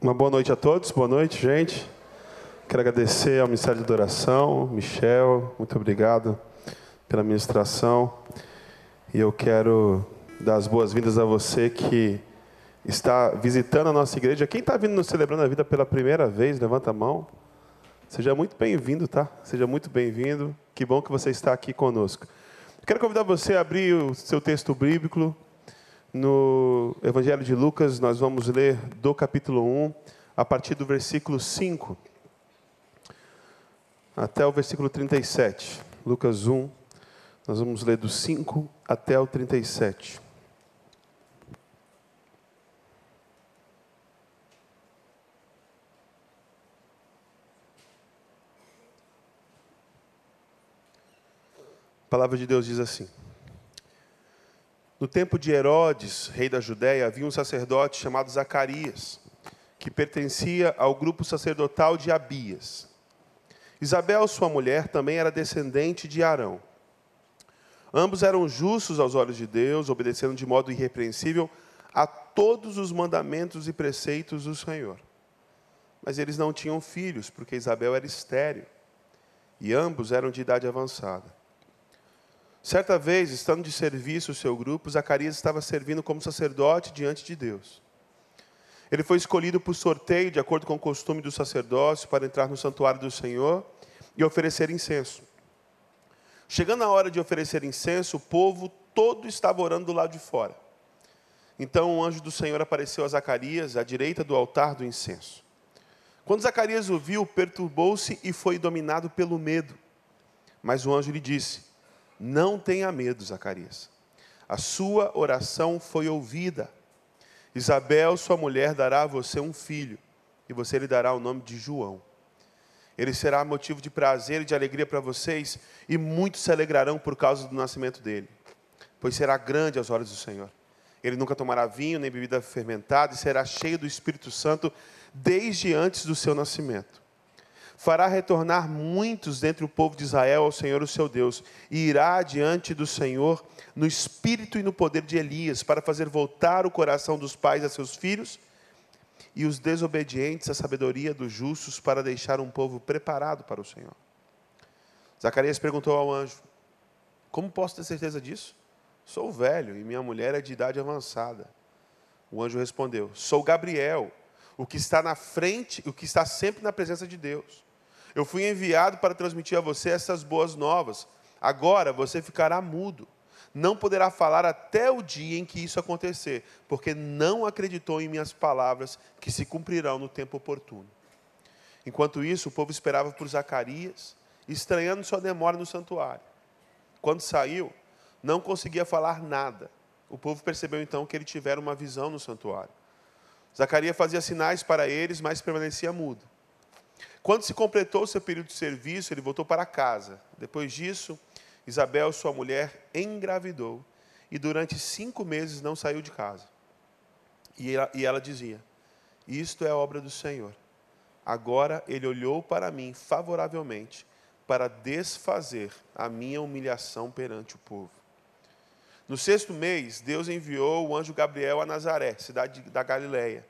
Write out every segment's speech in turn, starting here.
Uma boa noite a todos, boa noite, gente. Quero agradecer ao Ministério de Adoração, Michel, muito obrigado pela ministração. E eu quero dar as boas-vindas a você que está visitando a nossa igreja. Quem está vindo nos celebrando a vida pela primeira vez, levanta a mão. Seja muito bem-vindo, tá? Seja muito bem-vindo. Que bom que você está aqui conosco. Quero convidar você a abrir o seu texto bíblico no Evangelho de Lucas. Nós vamos ler do capítulo 1, a partir do versículo 5 até o versículo 37. Lucas 1, nós vamos ler do 5 até o 37. A palavra de Deus diz assim: No tempo de Herodes, rei da Judéia, havia um sacerdote chamado Zacarias, que pertencia ao grupo sacerdotal de Abias. Isabel, sua mulher, também era descendente de Arão. Ambos eram justos aos olhos de Deus, obedecendo de modo irrepreensível a todos os mandamentos e preceitos do Senhor. Mas eles não tinham filhos, porque Isabel era estéril, e ambos eram de idade avançada. Certa vez, estando de serviço o seu grupo, Zacarias estava servindo como sacerdote diante de Deus. Ele foi escolhido por sorteio, de acordo com o costume do sacerdócio, para entrar no santuário do Senhor e oferecer incenso. Chegando a hora de oferecer incenso, o povo todo estava orando do lado de fora. Então o anjo do Senhor apareceu a Zacarias, à direita do altar do incenso. Quando Zacarias o viu, perturbou-se e foi dominado pelo medo. Mas o anjo lhe disse: não tenha medo, Zacarias. A sua oração foi ouvida. Isabel, sua mulher, dará a você um filho, e você lhe dará o nome de João. Ele será motivo de prazer e de alegria para vocês, e muitos se alegrarão por causa do nascimento dele, pois será grande aos olhos do Senhor. Ele nunca tomará vinho nem bebida fermentada, e será cheio do Espírito Santo desde antes do seu nascimento fará retornar muitos dentre o povo de Israel ao Senhor, o seu Deus, e irá diante do Senhor no espírito e no poder de Elias, para fazer voltar o coração dos pais a seus filhos e os desobedientes à sabedoria dos justos, para deixar um povo preparado para o Senhor. Zacarias perguntou ao anjo: Como posso ter certeza disso? Sou velho e minha mulher é de idade avançada. O anjo respondeu: Sou Gabriel, o que está na frente, o que está sempre na presença de Deus. Eu fui enviado para transmitir a você essas boas novas. Agora você ficará mudo. Não poderá falar até o dia em que isso acontecer, porque não acreditou em minhas palavras que se cumprirão no tempo oportuno. Enquanto isso, o povo esperava por Zacarias, estranhando sua demora no santuário. Quando saiu, não conseguia falar nada. O povo percebeu então que ele tivera uma visão no santuário. Zacarias fazia sinais para eles, mas permanecia mudo. Quando se completou seu período de serviço, ele voltou para casa. Depois disso, Isabel, sua mulher, engravidou e durante cinco meses não saiu de casa. E ela, e ela dizia: Isto é obra do Senhor. Agora ele olhou para mim favoravelmente para desfazer a minha humilhação perante o povo. No sexto mês, Deus enviou o anjo Gabriel a Nazaré, cidade da Galiléia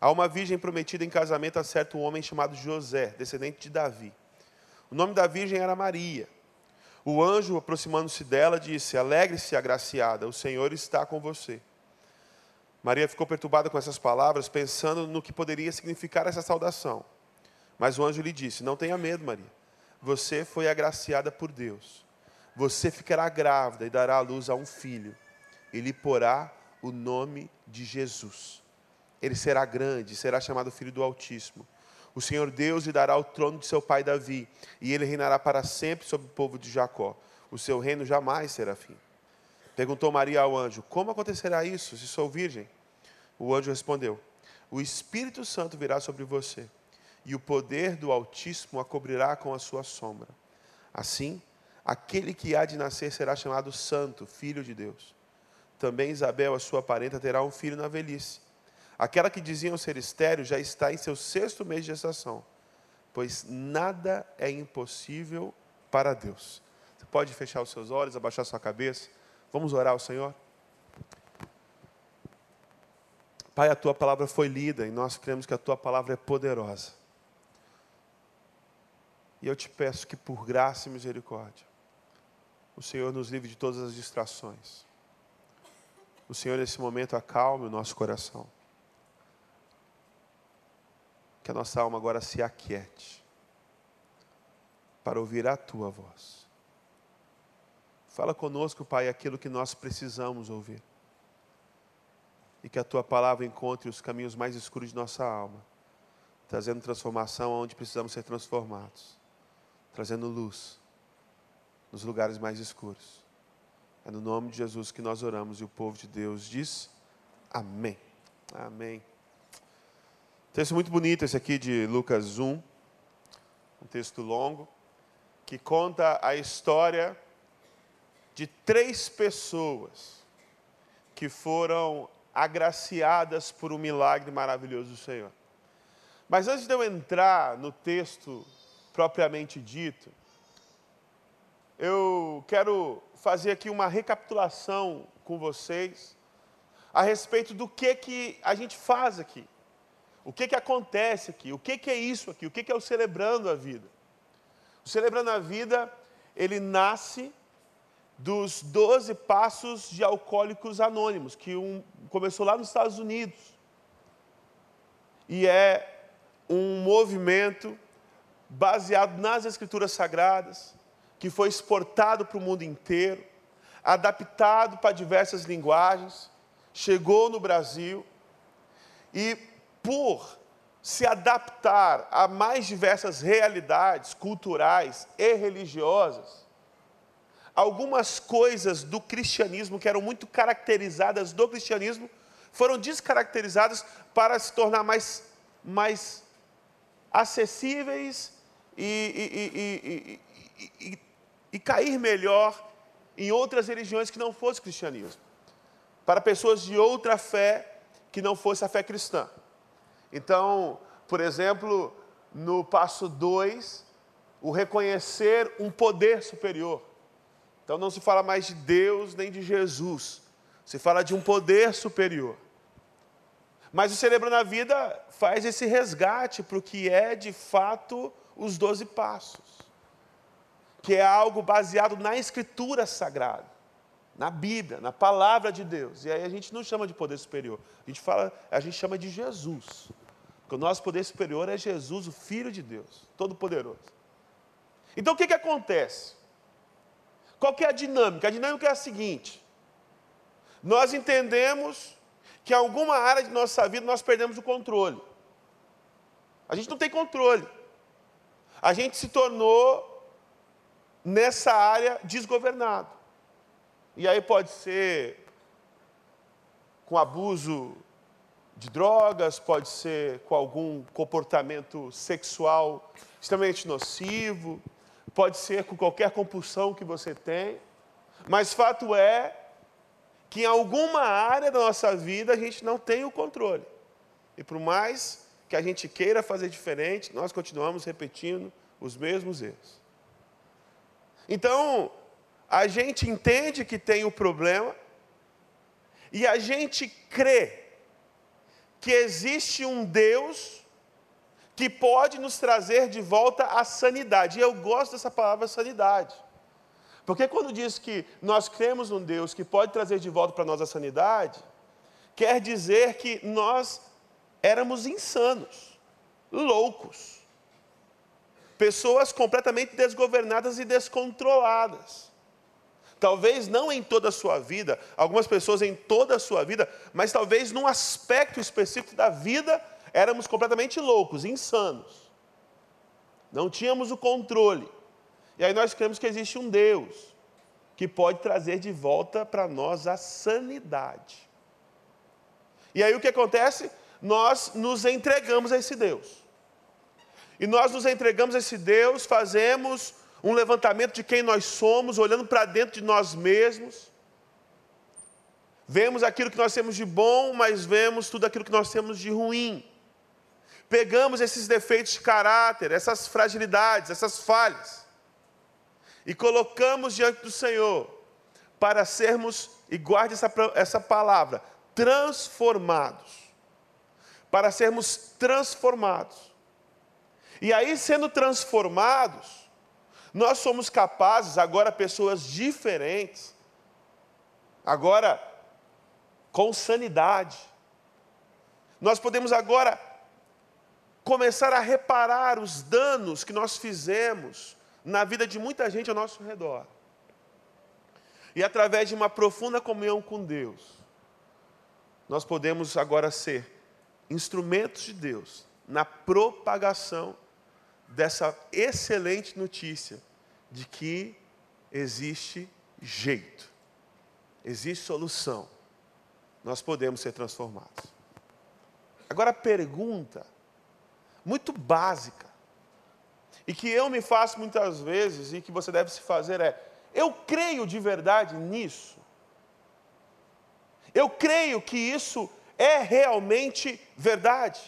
Há uma virgem prometida em casamento a certo homem chamado José, descendente de Davi. O nome da virgem era Maria. O anjo, aproximando-se dela, disse: Alegre-se, agraciada, o Senhor está com você. Maria ficou perturbada com essas palavras, pensando no que poderia significar essa saudação. Mas o anjo lhe disse: Não tenha medo, Maria. Você foi agraciada por Deus. Você ficará grávida e dará à luz a um filho. E lhe porá o nome de Jesus ele será grande, será chamado Filho do Altíssimo. O Senhor Deus lhe dará o trono de seu pai Davi, e ele reinará para sempre sobre o povo de Jacó. O seu reino jamais será fim. Perguntou Maria ao anjo: Como acontecerá isso, se sou virgem? O anjo respondeu: O Espírito Santo virá sobre você, e o poder do Altíssimo a cobrirá com a sua sombra. Assim, aquele que há de nascer será chamado Santo, Filho de Deus. Também Isabel, a sua parenta, terá um filho na velhice Aquela que diziam ser estéreo já está em seu sexto mês de gestação, pois nada é impossível para Deus. Você pode fechar os seus olhos, abaixar sua cabeça. Vamos orar ao Senhor? Pai, a tua palavra foi lida e nós cremos que a tua palavra é poderosa. E eu te peço que, por graça e misericórdia, o Senhor nos livre de todas as distrações. O Senhor, nesse momento, acalme o nosso coração. Que a nossa alma agora se aquiete para ouvir a tua voz. Fala conosco, Pai, aquilo que nós precisamos ouvir. E que a tua palavra encontre os caminhos mais escuros de nossa alma, trazendo transformação onde precisamos ser transformados trazendo luz nos lugares mais escuros. É no nome de Jesus que nós oramos e o povo de Deus diz amém. Amém. Texto muito bonito esse aqui de Lucas 1, um texto longo, que conta a história de três pessoas que foram agraciadas por um milagre maravilhoso do Senhor. Mas antes de eu entrar no texto propriamente dito, eu quero fazer aqui uma recapitulação com vocês a respeito do que, que a gente faz aqui, o que, que acontece aqui, o que, que é isso aqui, o que, que é o Celebrando a Vida. O Celebrando a Vida, ele nasce dos 12 passos de alcoólicos anônimos, que um, começou lá nos Estados Unidos. E é um movimento baseado nas Escrituras Sagradas, que foi exportado para o mundo inteiro, adaptado para diversas linguagens, chegou no Brasil e, por se adaptar a mais diversas realidades culturais e religiosas, algumas coisas do cristianismo que eram muito caracterizadas do cristianismo foram descaracterizadas para se tornar mais, mais acessíveis e, e, e, e cair melhor em outras religiões que não fosse cristianismo, para pessoas de outra fé que não fosse a fé cristã. Então, por exemplo, no passo 2, o reconhecer um poder superior. Então não se fala mais de Deus nem de Jesus, se fala de um poder superior. Mas o Celebrando a Vida faz esse resgate para o que é de fato os doze passos, que é algo baseado na Escritura Sagrada, na Bíblia, na Palavra de Deus. E aí a gente não chama de poder superior, a gente fala, a gente chama de Jesus. Porque o nosso poder superior é Jesus, o Filho de Deus, Todo-Poderoso. Então o que, que acontece? Qual que é a dinâmica? A dinâmica é a seguinte: nós entendemos que em alguma área de nossa vida nós perdemos o controle. A gente não tem controle a gente se tornou nessa área desgovernado. E aí pode ser com abuso de drogas, pode ser com algum comportamento sexual extremamente nocivo, pode ser com qualquer compulsão que você tem, mas fato é que em alguma área da nossa vida a gente não tem o controle. E por mais que a gente queira fazer diferente, nós continuamos repetindo os mesmos erros. Então, a gente entende que tem o problema e a gente crê que existe um Deus que pode nos trazer de volta a sanidade. E eu gosto dessa palavra sanidade. Porque quando diz que nós cremos num Deus que pode trazer de volta para nós a sanidade, quer dizer que nós éramos insanos, loucos, pessoas completamente desgovernadas e descontroladas. Talvez não em toda a sua vida, algumas pessoas em toda a sua vida, mas talvez num aspecto específico da vida éramos completamente loucos, insanos. Não tínhamos o controle. E aí nós cremos que existe um Deus que pode trazer de volta para nós a sanidade. E aí o que acontece? nós nos entregamos a esse Deus. E nós nos entregamos a esse Deus, fazemos um levantamento de quem nós somos, olhando para dentro de nós mesmos. Vemos aquilo que nós temos de bom, mas vemos tudo aquilo que nós temos de ruim. Pegamos esses defeitos de caráter, essas fragilidades, essas falhas, e colocamos diante do Senhor, para sermos, e guarde essa, essa palavra, transformados para sermos transformados. E aí, sendo transformados, nós somos capazes, agora pessoas diferentes, agora com sanidade, nós podemos agora começar a reparar os danos que nós fizemos na vida de muita gente ao nosso redor. E através de uma profunda comunhão com Deus, nós podemos agora ser instrumentos de Deus na propagação dessa excelente notícia de que existe jeito, existe solução, nós podemos ser transformados. Agora a pergunta, muito básica, e que eu me faço muitas vezes e que você deve se fazer é: eu creio de verdade nisso? Eu creio que isso é realmente verdade.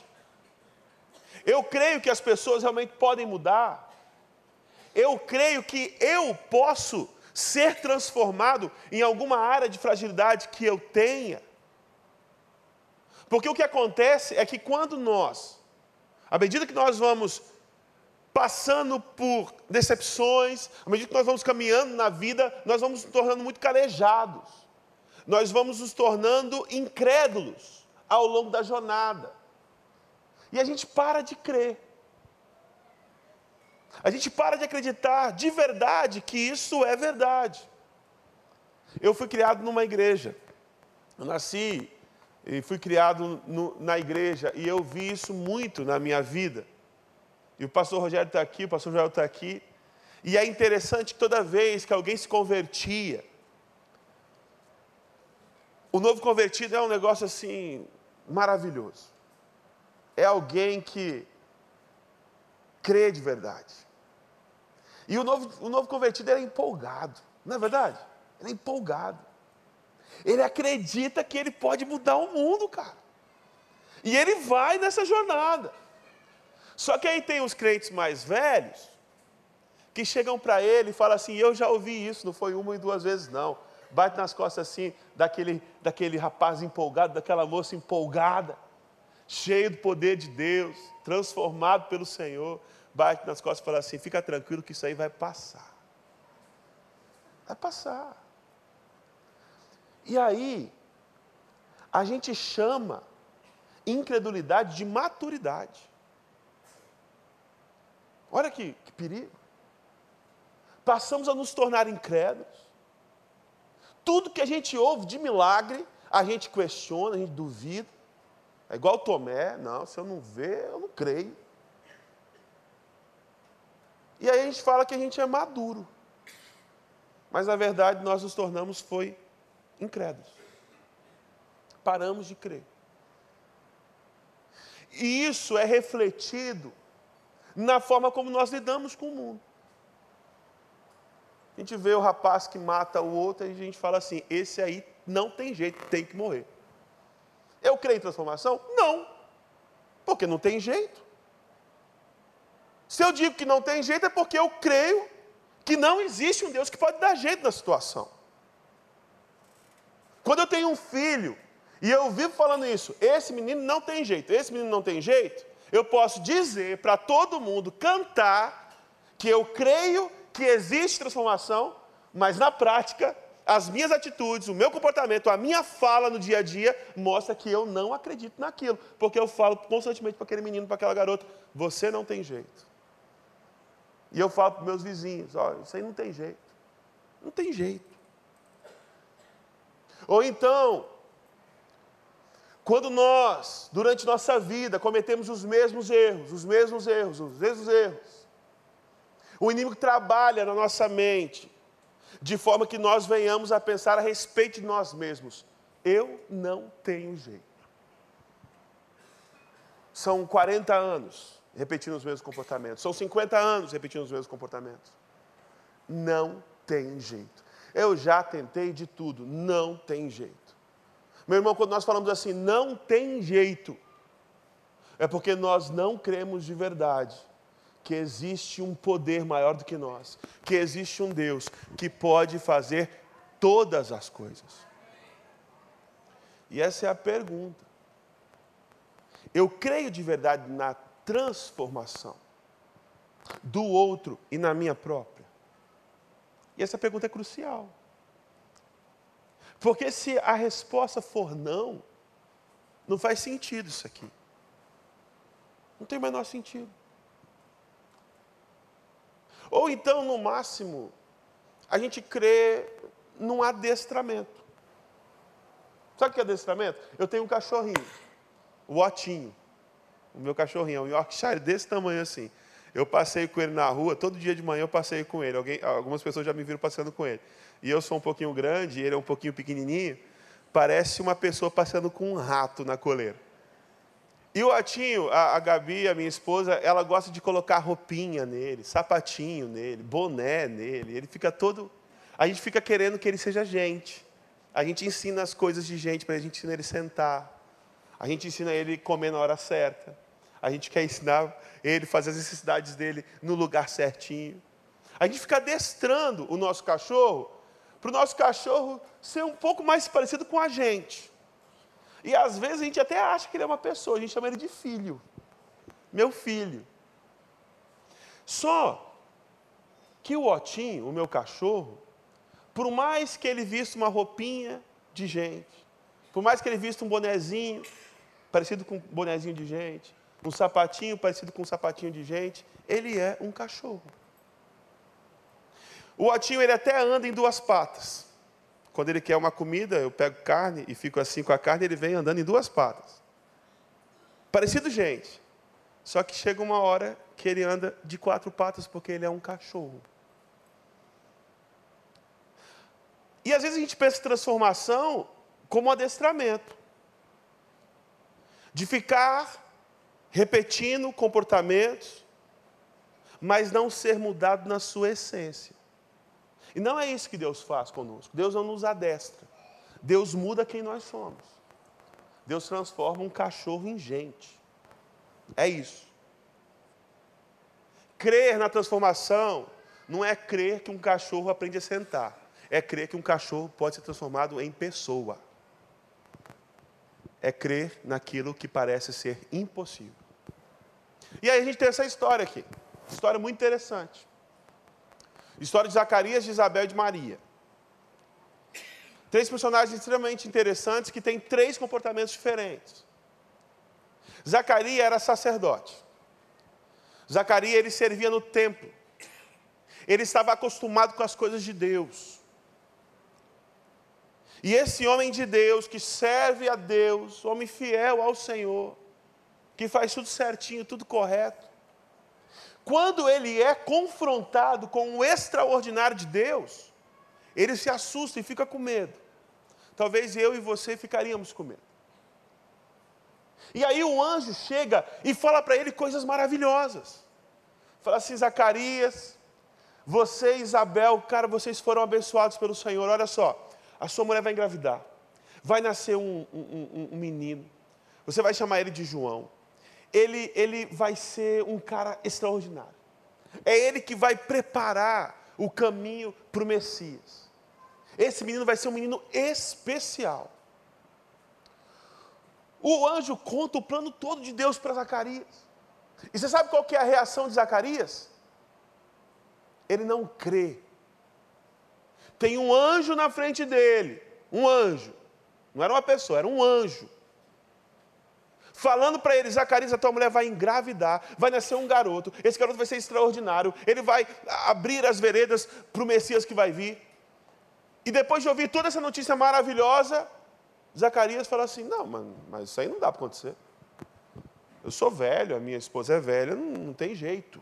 Eu creio que as pessoas realmente podem mudar. Eu creio que eu posso ser transformado em alguma área de fragilidade que eu tenha. Porque o que acontece é que quando nós, à medida que nós vamos passando por decepções, à medida que nós vamos caminhando na vida, nós vamos nos tornando muito calejados. Nós vamos nos tornando incrédulos ao longo da jornada. E a gente para de crer. A gente para de acreditar de verdade que isso é verdade. Eu fui criado numa igreja. Eu nasci e fui criado no, na igreja e eu vi isso muito na minha vida. E o pastor Rogério está aqui, o pastor Joel está aqui. E é interessante que toda vez que alguém se convertia, o novo convertido é um negócio assim maravilhoso. É alguém que crê de verdade. E o novo, o novo convertido é empolgado, não é verdade? Ele é empolgado. Ele acredita que ele pode mudar o mundo, cara. E ele vai nessa jornada. Só que aí tem os crentes mais velhos que chegam para ele e falam assim: Eu já ouvi isso, não foi uma e duas vezes, não. Bate nas costas assim, daquele, daquele rapaz empolgado, daquela moça empolgada, cheio do poder de Deus, transformado pelo Senhor. Bate nas costas e fala assim: Fica tranquilo que isso aí vai passar. Vai passar. E aí, a gente chama incredulidade de maturidade. Olha que, que perigo. Passamos a nos tornar incrédulos. Tudo que a gente ouve de milagre, a gente questiona, a gente duvida. É igual Tomé, não, se eu não ver, eu não creio. E aí a gente fala que a gente é maduro. Mas na verdade nós nos tornamos foi incrédulos. Paramos de crer. E isso é refletido na forma como nós lidamos com o mundo. A gente vê o rapaz que mata o outro e a gente fala assim: esse aí não tem jeito, tem que morrer. Eu creio em transformação? Não, porque não tem jeito. Se eu digo que não tem jeito, é porque eu creio que não existe um Deus que pode dar jeito na situação. Quando eu tenho um filho e eu vivo falando isso, esse menino não tem jeito, esse menino não tem jeito, eu posso dizer para todo mundo, cantar, que eu creio que existe transformação, mas na prática, as minhas atitudes, o meu comportamento, a minha fala no dia a dia mostra que eu não acredito naquilo, porque eu falo constantemente para aquele menino, para aquela garota, você não tem jeito. E eu falo para meus vizinhos, olha, isso aí não tem jeito. Não tem jeito. Ou então, quando nós, durante nossa vida, cometemos os mesmos erros, os mesmos erros, os mesmos erros, o inimigo trabalha na nossa mente, de forma que nós venhamos a pensar a respeito de nós mesmos. Eu não tenho jeito. São 40 anos repetindo os mesmos comportamentos, são 50 anos repetindo os mesmos comportamentos. Não tem jeito. Eu já tentei de tudo, não tem jeito. Meu irmão, quando nós falamos assim, não tem jeito, é porque nós não cremos de verdade que existe um poder maior do que nós, que existe um Deus que pode fazer todas as coisas. E essa é a pergunta. Eu creio de verdade na transformação do outro e na minha própria? E essa pergunta é crucial. Porque se a resposta for não, não faz sentido isso aqui. Não tem o menor sentido. Ou então, no máximo, a gente crê num adestramento. Sabe o que é adestramento? Eu tenho um cachorrinho, o Otinho. O meu cachorrinho é um Yorkshire desse tamanho assim. Eu passei com ele na rua, todo dia de manhã eu passei com ele. Alguém, algumas pessoas já me viram passeando com ele. E eu sou um pouquinho grande, ele é um pouquinho pequenininho. Parece uma pessoa passeando com um rato na coleira. E o Atinho, a, a Gabi, a minha esposa, ela gosta de colocar roupinha nele, sapatinho nele, boné nele. Ele fica todo. A gente fica querendo que ele seja gente. A gente ensina as coisas de gente para a gente ensinar ele sentar. A gente ensina ele comer na hora certa. A gente quer ensinar ele fazer as necessidades dele no lugar certinho. A gente fica adestrando o nosso cachorro para o nosso cachorro ser um pouco mais parecido com a gente. E às vezes a gente até acha que ele é uma pessoa, a gente chama ele de filho. Meu filho. Só que o Otinho, o meu cachorro, por mais que ele vista uma roupinha de gente, por mais que ele vista um bonezinho parecido com um bonezinho de gente, um sapatinho parecido com um sapatinho de gente, ele é um cachorro. O Otinho ele até anda em duas patas. Quando ele quer uma comida, eu pego carne e fico assim com a carne, ele vem andando em duas patas. Parecido, gente. Só que chega uma hora que ele anda de quatro patas porque ele é um cachorro. E às vezes a gente pensa transformação como adestramento. De ficar repetindo comportamentos, mas não ser mudado na sua essência. E não é isso que Deus faz conosco. Deus não nos adestra. Deus muda quem nós somos. Deus transforma um cachorro em gente. É isso. Crer na transformação não é crer que um cachorro aprende a sentar. É crer que um cachorro pode ser transformado em pessoa. É crer naquilo que parece ser impossível. E aí a gente tem essa história aqui. História muito interessante. História de Zacarias, de Isabel e de Maria. Três personagens extremamente interessantes que têm três comportamentos diferentes. Zacarias era sacerdote. Zacarias ele servia no templo. Ele estava acostumado com as coisas de Deus. E esse homem de Deus que serve a Deus, homem fiel ao Senhor, que faz tudo certinho, tudo correto, quando ele é confrontado com o extraordinário de Deus, ele se assusta e fica com medo. Talvez eu e você ficaríamos com medo. E aí o anjo chega e fala para ele coisas maravilhosas. Fala assim, Zacarias, você e Isabel, cara, vocês foram abençoados pelo Senhor. Olha só, a sua mulher vai engravidar. Vai nascer um, um, um, um menino. Você vai chamar ele de João ele, ele vai ser um cara extraordinário. É ele que vai preparar o caminho para o Messias. Esse menino vai ser um menino especial. O anjo conta o plano todo de Deus para Zacarias. E você sabe qual que é a reação de Zacarias? Ele não crê. Tem um anjo na frente dele, um anjo. Não era uma pessoa, era um anjo falando para ele: Zacarias, a tua mulher vai engravidar, vai nascer um garoto, esse garoto vai ser extraordinário, ele vai abrir as veredas para o Messias que vai vir. E depois de ouvir toda essa notícia maravilhosa, Zacarias fala assim: Não, mas isso aí não dá para acontecer. Eu sou velho, a minha esposa é velha, não, não tem jeito.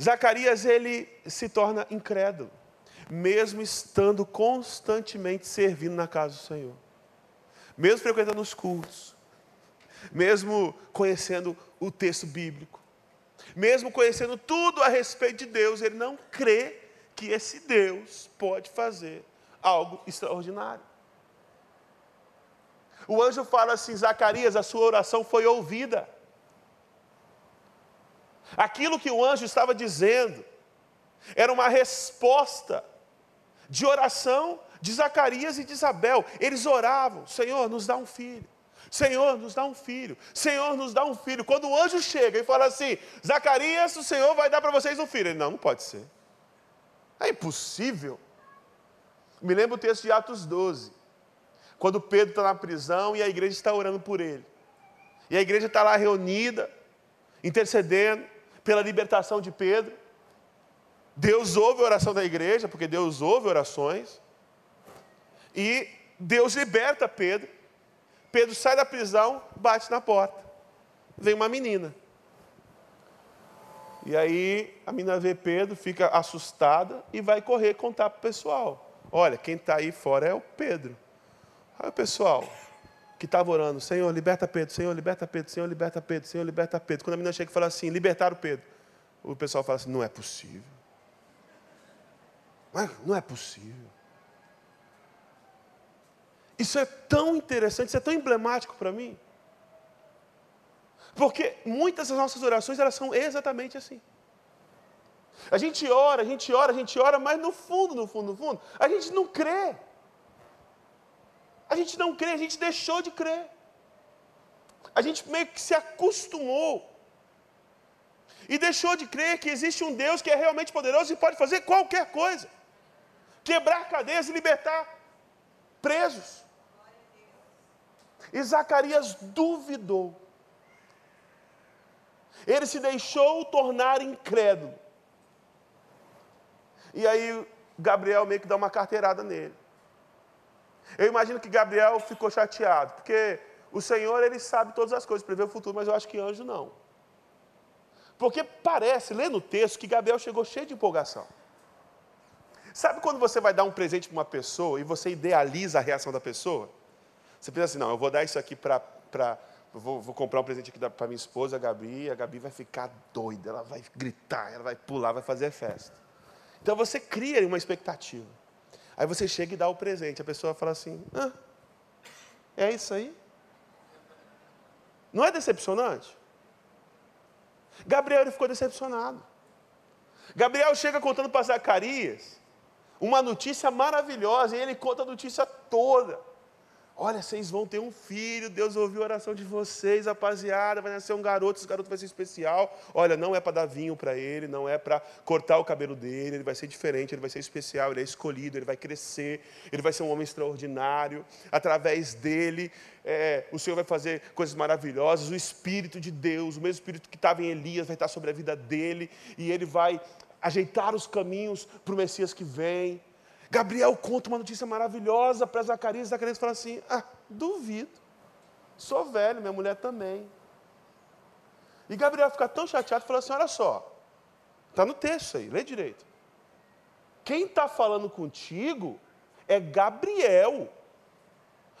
Zacarias ele se torna incrédulo, mesmo estando constantemente servindo na casa do Senhor mesmo frequentando os cultos, mesmo conhecendo o texto bíblico, mesmo conhecendo tudo a respeito de Deus, ele não crê que esse Deus pode fazer algo extraordinário. O anjo fala assim: Zacarias, a sua oração foi ouvida. Aquilo que o anjo estava dizendo era uma resposta de oração de Zacarias e de Isabel. Eles oravam: Senhor, nos dá um filho. Senhor, nos dá um filho. Senhor, nos dá um filho. Quando o anjo chega e fala assim: Zacarias, o Senhor vai dar para vocês um filho. Ele, não, não pode ser. É impossível. Me lembro o texto de Atos 12, quando Pedro está na prisão e a igreja está orando por ele. E a igreja está lá reunida, intercedendo pela libertação de Pedro. Deus ouve a oração da igreja, porque Deus ouve orações. E Deus liberta Pedro. Pedro sai da prisão, bate na porta. Vem uma menina. E aí a menina vê Pedro, fica assustada e vai correr contar para o pessoal. Olha, quem está aí fora é o Pedro. Aí o pessoal que estava orando, Senhor, liberta Pedro, Senhor, liberta Pedro, Senhor, liberta Pedro, Senhor, liberta Pedro. Quando a menina chega e fala assim, libertar o Pedro, o pessoal fala assim, não é possível. Não é possível. Isso é tão interessante, isso é tão emblemático para mim. Porque muitas das nossas orações, elas são exatamente assim. A gente ora, a gente ora, a gente ora, mas no fundo, no fundo, no fundo, a gente não crê. A gente não crê, a gente deixou de crer. A gente meio que se acostumou. E deixou de crer que existe um Deus que é realmente poderoso e pode fazer qualquer coisa. Quebrar cadeias e libertar presos. E Zacarias duvidou. Ele se deixou tornar incrédulo. E aí Gabriel meio que dá uma carteirada nele. Eu imagino que Gabriel ficou chateado, porque o Senhor ele sabe todas as coisas, prevê o futuro, mas eu acho que anjo não. Porque parece, lendo o texto, que Gabriel chegou cheio de empolgação. Sabe quando você vai dar um presente para uma pessoa e você idealiza a reação da pessoa? Você pensa assim, não, eu vou dar isso aqui para vou, vou, comprar um presente aqui para minha esposa, a Gabi, a Gabi vai ficar doida, ela vai gritar, ela vai pular, vai fazer festa. Então você cria uma expectativa. Aí você chega e dá o presente, a pessoa fala assim: ah, é isso aí? Não é decepcionante? Gabriel ficou decepcionado. Gabriel chega contando para Zacarias uma notícia maravilhosa, e ele conta a notícia toda. Olha, vocês vão ter um filho, Deus ouviu a oração de vocês, rapaziada, vai nascer um garoto, esse garoto vai ser especial. Olha, não é para dar vinho para ele, não é para cortar o cabelo dele, ele vai ser diferente, ele vai ser especial, ele é escolhido, ele vai crescer, ele vai ser um homem extraordinário. Através dele, é, o Senhor vai fazer coisas maravilhosas. O Espírito de Deus, o mesmo Espírito que estava em Elias, vai estar sobre a vida dele, e ele vai ajeitar os caminhos para o Messias que vem. Gabriel conta uma notícia maravilhosa para Zacarias. Zacarias fala assim: Ah, duvido. Sou velho, minha mulher também. E Gabriel fica tão chateado e fala assim: Olha só, está no texto aí, lê direito. Quem está falando contigo é Gabriel.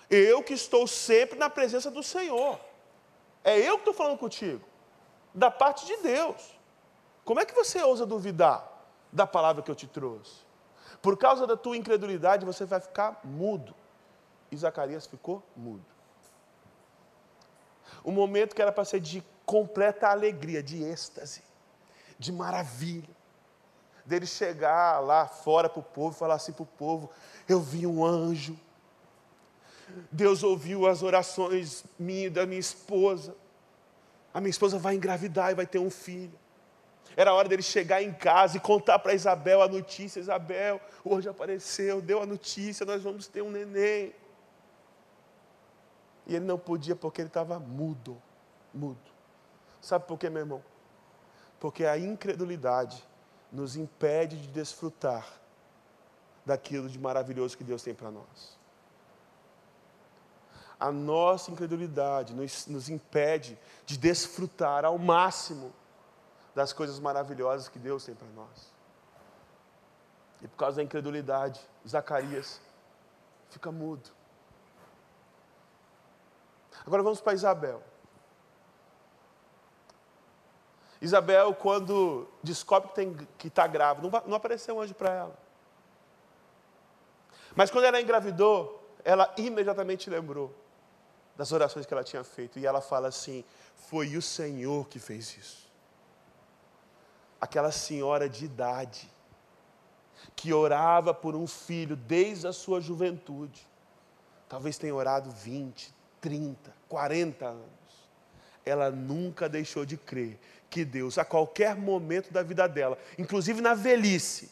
Eu que estou sempre na presença do Senhor. É eu que estou falando contigo, da parte de Deus. Como é que você ousa duvidar da palavra que eu te trouxe? Por causa da tua incredulidade, você vai ficar mudo. E Zacarias ficou mudo. Um momento que era para ser de completa alegria, de êxtase, de maravilha. Dele chegar lá fora para o povo e falar assim para o povo: Eu vi um anjo. Deus ouviu as orações minha da minha esposa. A minha esposa vai engravidar e vai ter um filho. Era hora dele chegar em casa e contar para Isabel a notícia: Isabel, hoje apareceu, deu a notícia, nós vamos ter um neném. E ele não podia porque ele estava mudo, mudo. Sabe por quê, meu irmão? Porque a incredulidade nos impede de desfrutar daquilo de maravilhoso que Deus tem para nós. A nossa incredulidade nos, nos impede de desfrutar ao máximo das coisas maravilhosas que Deus tem para nós. E por causa da incredulidade, Zacarias fica mudo. Agora vamos para Isabel. Isabel, quando descobre que está grávida, não, não apareceu um anjo para ela. Mas quando ela engravidou, ela imediatamente lembrou das orações que ela tinha feito. E ela fala assim: Foi o Senhor que fez isso aquela senhora de idade, que orava por um filho desde a sua juventude, talvez tenha orado 20, 30, 40 anos. Ela nunca deixou de crer que Deus, a qualquer momento da vida dela, inclusive na velhice,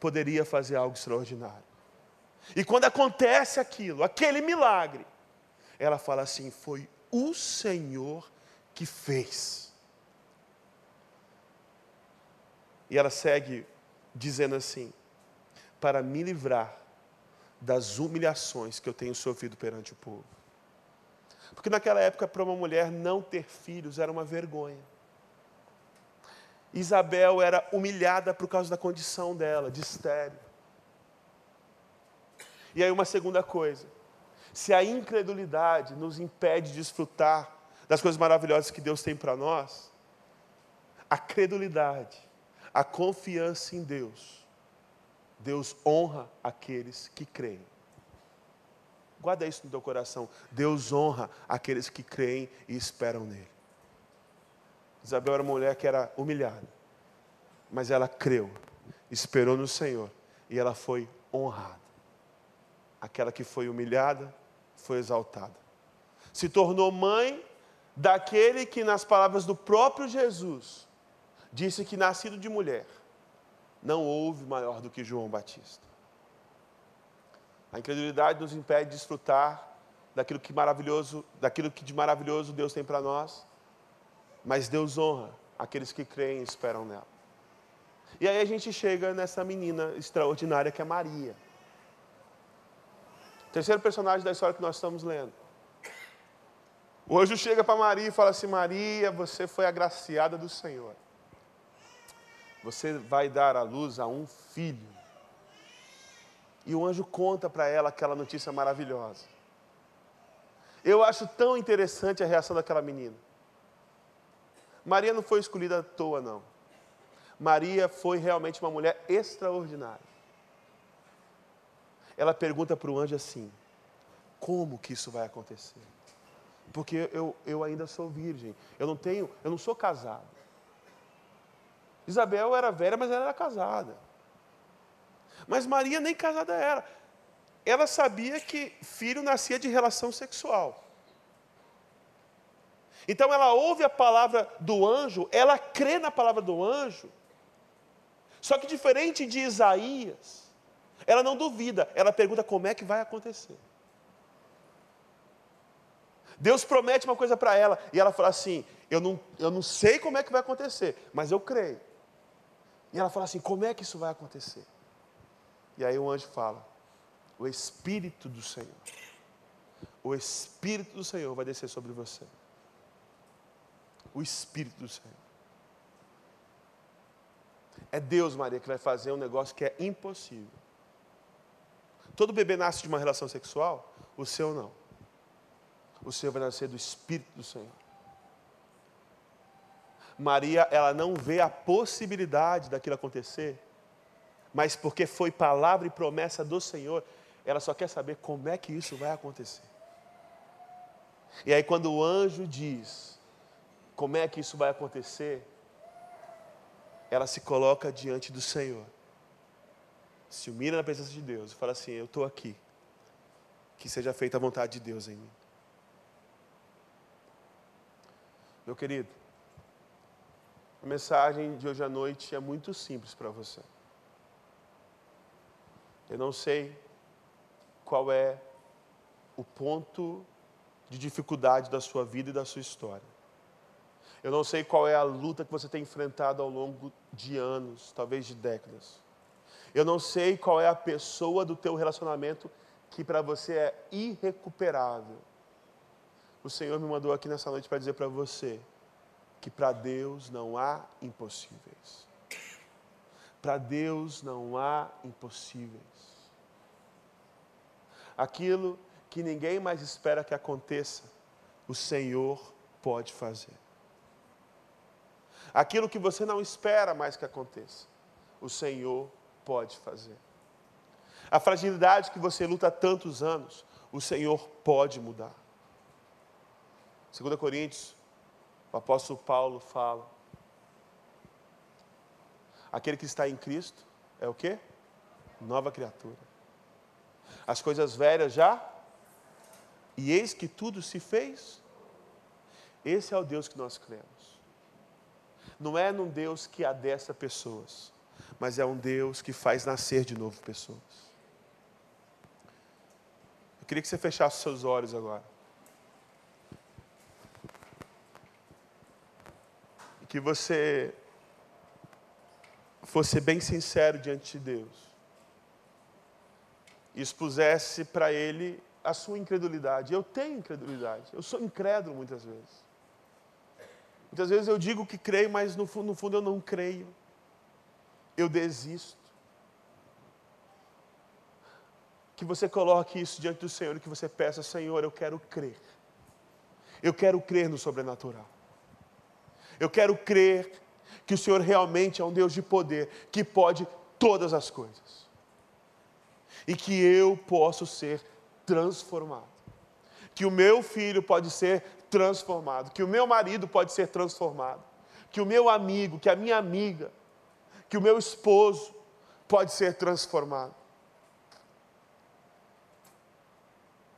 poderia fazer algo extraordinário. E quando acontece aquilo, aquele milagre, ela fala assim: Foi o Senhor que fez. E ela segue dizendo assim: Para me livrar das humilhações que eu tenho sofrido perante o povo. Porque naquela época, para uma mulher não ter filhos era uma vergonha. Isabel era humilhada por causa da condição dela, de estéreo. E aí, uma segunda coisa: se a incredulidade nos impede de desfrutar das coisas maravilhosas que Deus tem para nós, a credulidade, a confiança em Deus, Deus honra aqueles que creem. Guarda isso no teu coração. Deus honra aqueles que creem e esperam nele. Isabel era uma mulher que era humilhada, mas ela creu, esperou no Senhor e ela foi honrada. Aquela que foi humilhada foi exaltada. Se tornou mãe daquele que, nas palavras do próprio Jesus, disse que nascido de mulher, não houve maior do que João Batista. A incredulidade nos impede de desfrutar daquilo que maravilhoso, daquilo que de maravilhoso Deus tem para nós, mas Deus honra aqueles que creem e esperam nela. E aí a gente chega nessa menina extraordinária que é Maria. Terceiro personagem da história que nós estamos lendo. O anjo chega para Maria e fala assim: Maria, você foi agraciada do Senhor você vai dar à luz a um filho. E o anjo conta para ela aquela notícia maravilhosa. Eu acho tão interessante a reação daquela menina. Maria não foi escolhida à toa, não. Maria foi realmente uma mulher extraordinária. Ela pergunta para o anjo assim: como que isso vai acontecer? Porque eu, eu ainda sou virgem, eu não tenho, eu não sou casado. Isabel era velha, mas ela era casada. Mas Maria nem casada era. Ela sabia que filho nascia de relação sexual. Então ela ouve a palavra do anjo, ela crê na palavra do anjo. Só que diferente de Isaías, ela não duvida, ela pergunta como é que vai acontecer. Deus promete uma coisa para ela e ela fala assim: eu não, eu não sei como é que vai acontecer, mas eu creio. E ela fala assim: como é que isso vai acontecer? E aí o anjo fala: o Espírito do Senhor, o Espírito do Senhor vai descer sobre você. O Espírito do Senhor. É Deus, Maria, que vai fazer um negócio que é impossível. Todo bebê nasce de uma relação sexual, o seu não. O seu vai nascer do Espírito do Senhor. Maria, ela não vê a possibilidade daquilo acontecer, mas porque foi palavra e promessa do Senhor, ela só quer saber como é que isso vai acontecer. E aí, quando o anjo diz como é que isso vai acontecer, ela se coloca diante do Senhor, se humilha na presença de Deus e fala assim: Eu estou aqui, que seja feita a vontade de Deus em mim. Meu querido, a mensagem de hoje à noite é muito simples para você. Eu não sei qual é o ponto de dificuldade da sua vida e da sua história. Eu não sei qual é a luta que você tem enfrentado ao longo de anos, talvez de décadas. Eu não sei qual é a pessoa do teu relacionamento que para você é irrecuperável. O Senhor me mandou aqui nessa noite para dizer para você que para Deus não há impossíveis. Para Deus não há impossíveis. Aquilo que ninguém mais espera que aconteça, o Senhor pode fazer. Aquilo que você não espera mais que aconteça, o Senhor pode fazer. A fragilidade que você luta há tantos anos, o Senhor pode mudar. 2 Coríntios o apóstolo Paulo fala. Aquele que está em Cristo é o quê? Nova criatura. As coisas velhas já e eis que tudo se fez. Esse é o Deus que nós cremos. Não é num Deus que adestra pessoas, mas é um Deus que faz nascer de novo pessoas. Eu queria que você fechasse seus olhos agora. Que você fosse bem sincero diante de Deus. E expusesse para Ele a sua incredulidade. Eu tenho incredulidade. Eu sou incrédulo muitas vezes. Muitas vezes eu digo que creio, mas no fundo, no fundo eu não creio. Eu desisto. Que você coloque isso diante do Senhor e que você peça, Senhor, eu quero crer. Eu quero crer no sobrenatural. Eu quero crer que o Senhor realmente é um Deus de poder, que pode todas as coisas. E que eu posso ser transformado. Que o meu filho pode ser transformado, que o meu marido pode ser transformado, que o meu amigo, que a minha amiga, que o meu esposo pode ser transformado.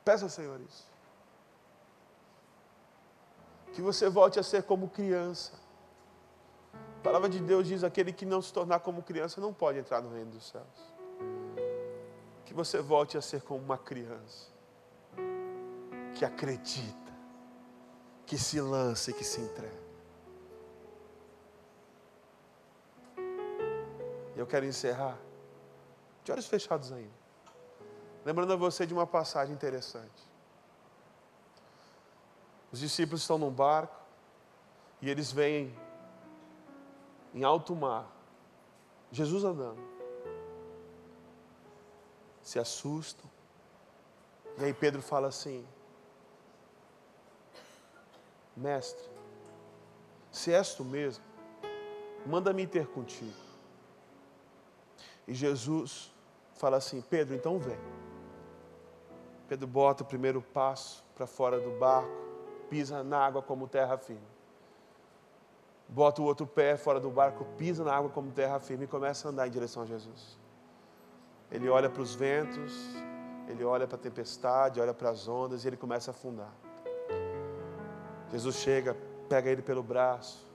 Peça ao Senhor isso. Que você volte a ser como criança. A palavra de Deus diz: aquele que não se tornar como criança não pode entrar no reino dos céus que você volte a ser como uma criança que acredita, que se lança e que se entrega. Eu quero encerrar de olhos fechados ainda, lembrando a você de uma passagem interessante. Os discípulos estão num barco e eles veem em alto mar Jesus andando se assustam. E aí Pedro fala assim: Mestre, se és tu mesmo, manda-me ter contigo. E Jesus fala assim: Pedro, então vem. Pedro bota o primeiro passo para fora do barco, pisa na água como terra firme. Bota o outro pé fora do barco, pisa na água como terra firme e começa a andar em direção a Jesus. Ele olha para os ventos, ele olha para a tempestade, olha para as ondas e ele começa a afundar. Jesus chega, pega ele pelo braço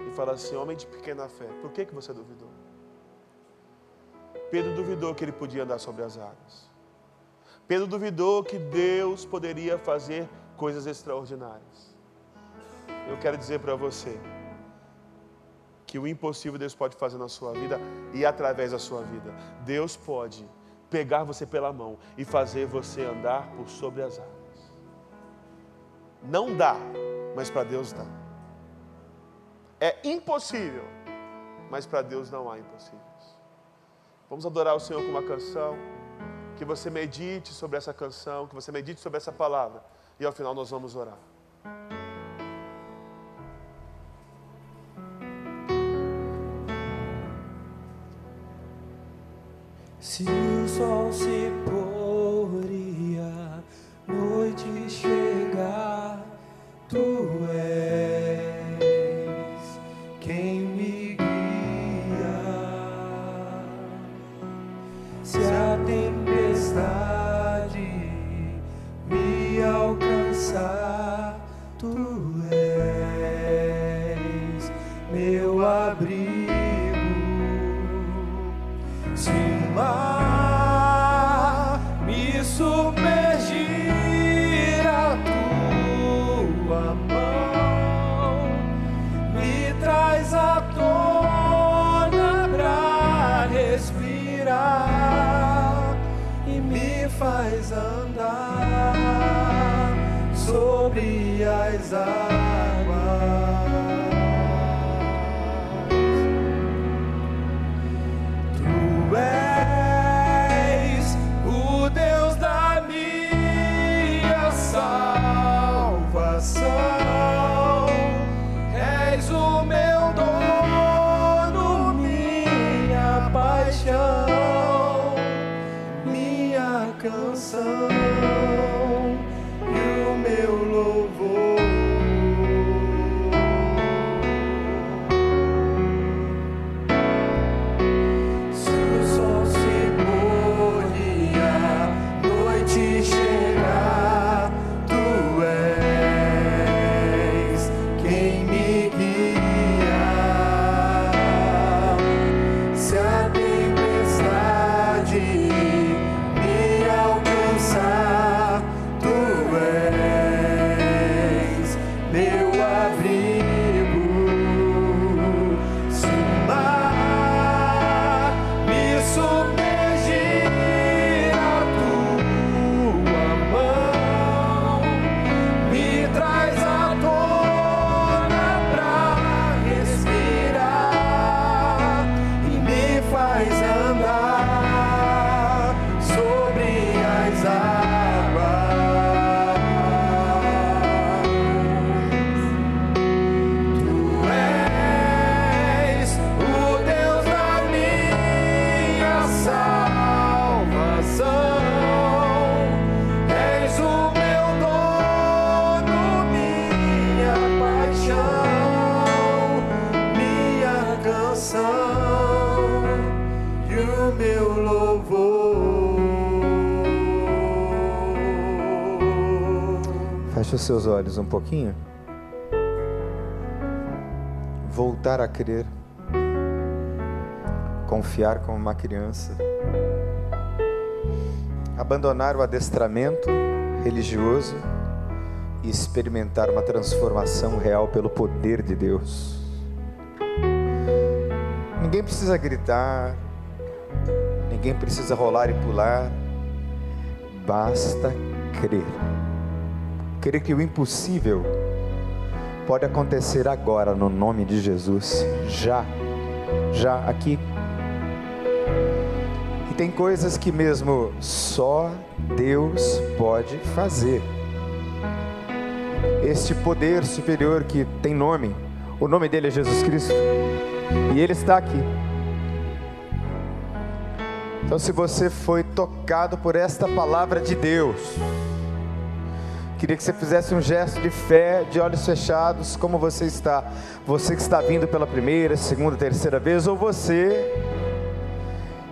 e fala assim: Homem de pequena fé, por que, que você duvidou? Pedro duvidou que ele podia andar sobre as águas. Pedro duvidou que Deus poderia fazer coisas extraordinárias. Eu quero dizer para você, que o impossível Deus pode fazer na sua vida e através da sua vida. Deus pode pegar você pela mão e fazer você andar por sobre as águas. Não dá, mas para Deus dá. É impossível, mas para Deus não há impossíveis. Vamos adorar o Senhor com uma canção. Que você medite sobre essa canção, que você medite sobre essa palavra. E ao final nós vamos orar. Se o sol se pôr seus olhos um pouquinho. Voltar a crer. Confiar como uma criança. Abandonar o adestramento religioso e experimentar uma transformação real pelo poder de Deus. Ninguém precisa gritar, ninguém precisa rolar e pular, basta crer. Crer que o impossível pode acontecer agora no nome de Jesus, já, já aqui. E tem coisas que mesmo só Deus pode fazer. Este poder superior que tem nome, o nome dele é Jesus Cristo, e ele está aqui. Então, se você foi tocado por esta palavra de Deus, queria que você fizesse um gesto de fé, de olhos fechados, como você está. Você que está vindo pela primeira, segunda, terceira vez, ou você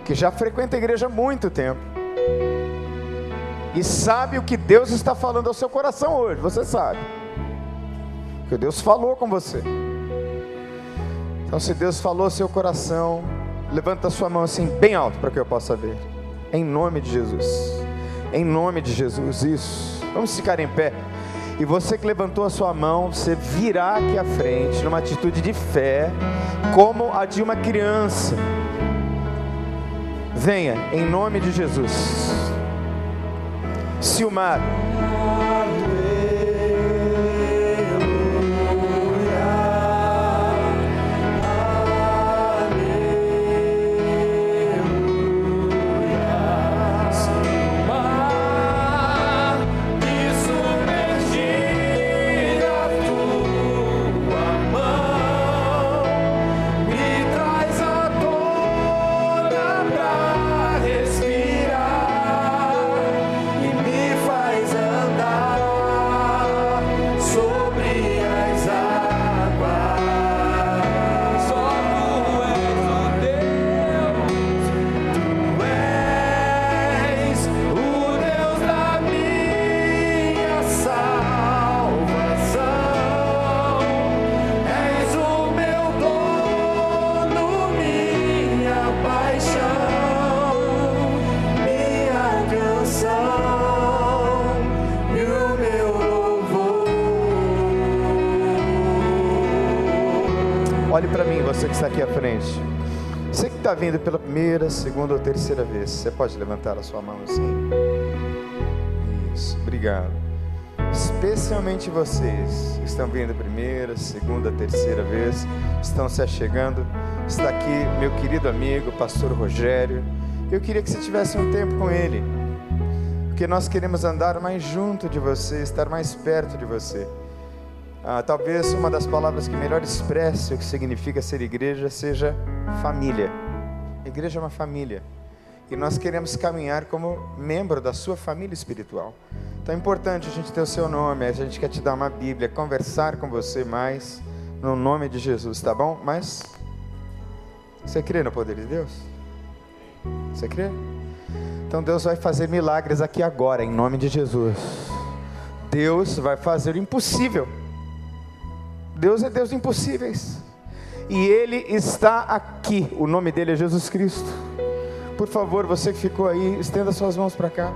que já frequenta a igreja há muito tempo e sabe o que Deus está falando ao seu coração hoje, você sabe. Porque Deus falou com você. Então, se Deus falou ao seu coração, Levanta a sua mão assim, bem alto, para que eu possa ver. Em nome de Jesus. Em nome de Jesus, isso. Vamos ficar em pé. E você que levantou a sua mão, você virá aqui à frente, numa atitude de fé, como a de uma criança. Venha, em nome de Jesus. Silmar. Vindo pela primeira, segunda ou terceira vez, você pode levantar a sua mão assim? Isso, obrigado. Especialmente vocês que estão vindo primeira, segunda, terceira vez, estão se achegando. Está aqui meu querido amigo, pastor Rogério. Eu queria que você tivesse um tempo com ele, porque nós queremos andar mais junto de você, estar mais perto de você. Ah, talvez uma das palavras que melhor expresse o que significa ser igreja seja família. Igreja é uma família. E nós queremos caminhar como membro da sua família espiritual. Então é importante a gente ter o seu nome, a gente quer te dar uma Bíblia, conversar com você mais, no nome de Jesus, tá bom? Mas você crê no poder de Deus? Você crê? Então Deus vai fazer milagres aqui agora, em nome de Jesus. Deus vai fazer o impossível. Deus é Deus de impossíveis e Ele está aqui. O nome dele é Jesus Cristo. Por favor, você que ficou aí, estenda suas mãos para cá.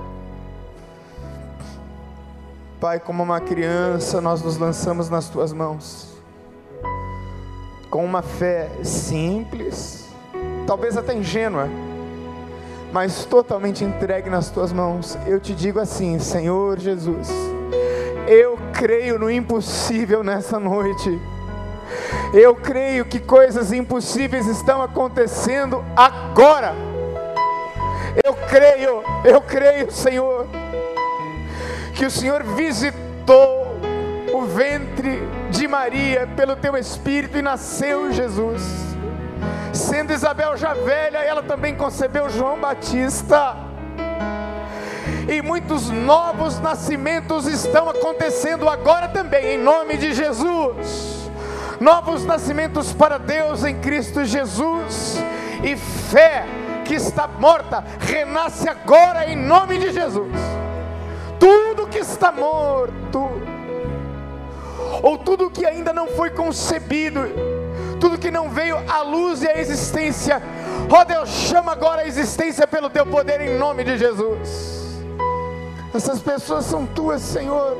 Pai, como uma criança, nós nos lançamos nas tuas mãos, com uma fé simples, talvez até ingênua, mas totalmente entregue nas tuas mãos. Eu te digo assim, Senhor Jesus, eu creio no impossível nessa noite eu creio que coisas impossíveis estão acontecendo agora. Eu creio, eu creio, Senhor, que o Senhor visitou o ventre de Maria pelo teu Espírito e nasceu Jesus. Sendo Isabel já velha, ela também concebeu João Batista. E muitos novos nascimentos estão acontecendo agora também, em nome de Jesus novos nascimentos para Deus em Cristo Jesus, e fé que está morta renasce agora em nome de Jesus. Tudo que está morto ou tudo que ainda não foi concebido, tudo que não veio à luz e à existência. Ó oh Deus, chama agora a existência pelo teu poder em nome de Jesus. Essas pessoas são tuas, Senhor.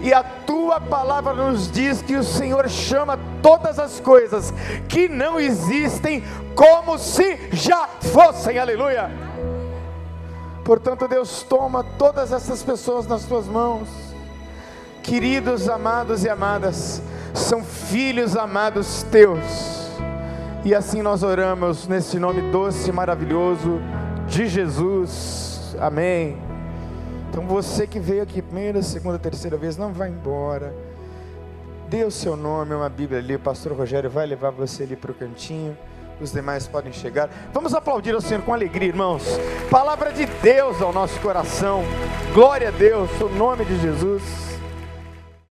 E a tua palavra nos diz que o Senhor chama todas as coisas que não existem como se já fossem. Aleluia. Portanto, Deus toma todas essas pessoas nas tuas mãos. Queridos, amados e amadas, são filhos amados teus. E assim nós oramos nesse nome doce e maravilhoso de Jesus. Amém. Então você que veio aqui primeira, segunda, terceira vez, não vai embora. Dê o seu nome, uma Bíblia ali, o pastor Rogério vai levar você ali para o cantinho. Os demais podem chegar. Vamos aplaudir ao Senhor com alegria, irmãos. Palavra de Deus ao nosso coração. Glória a Deus, o nome de Jesus.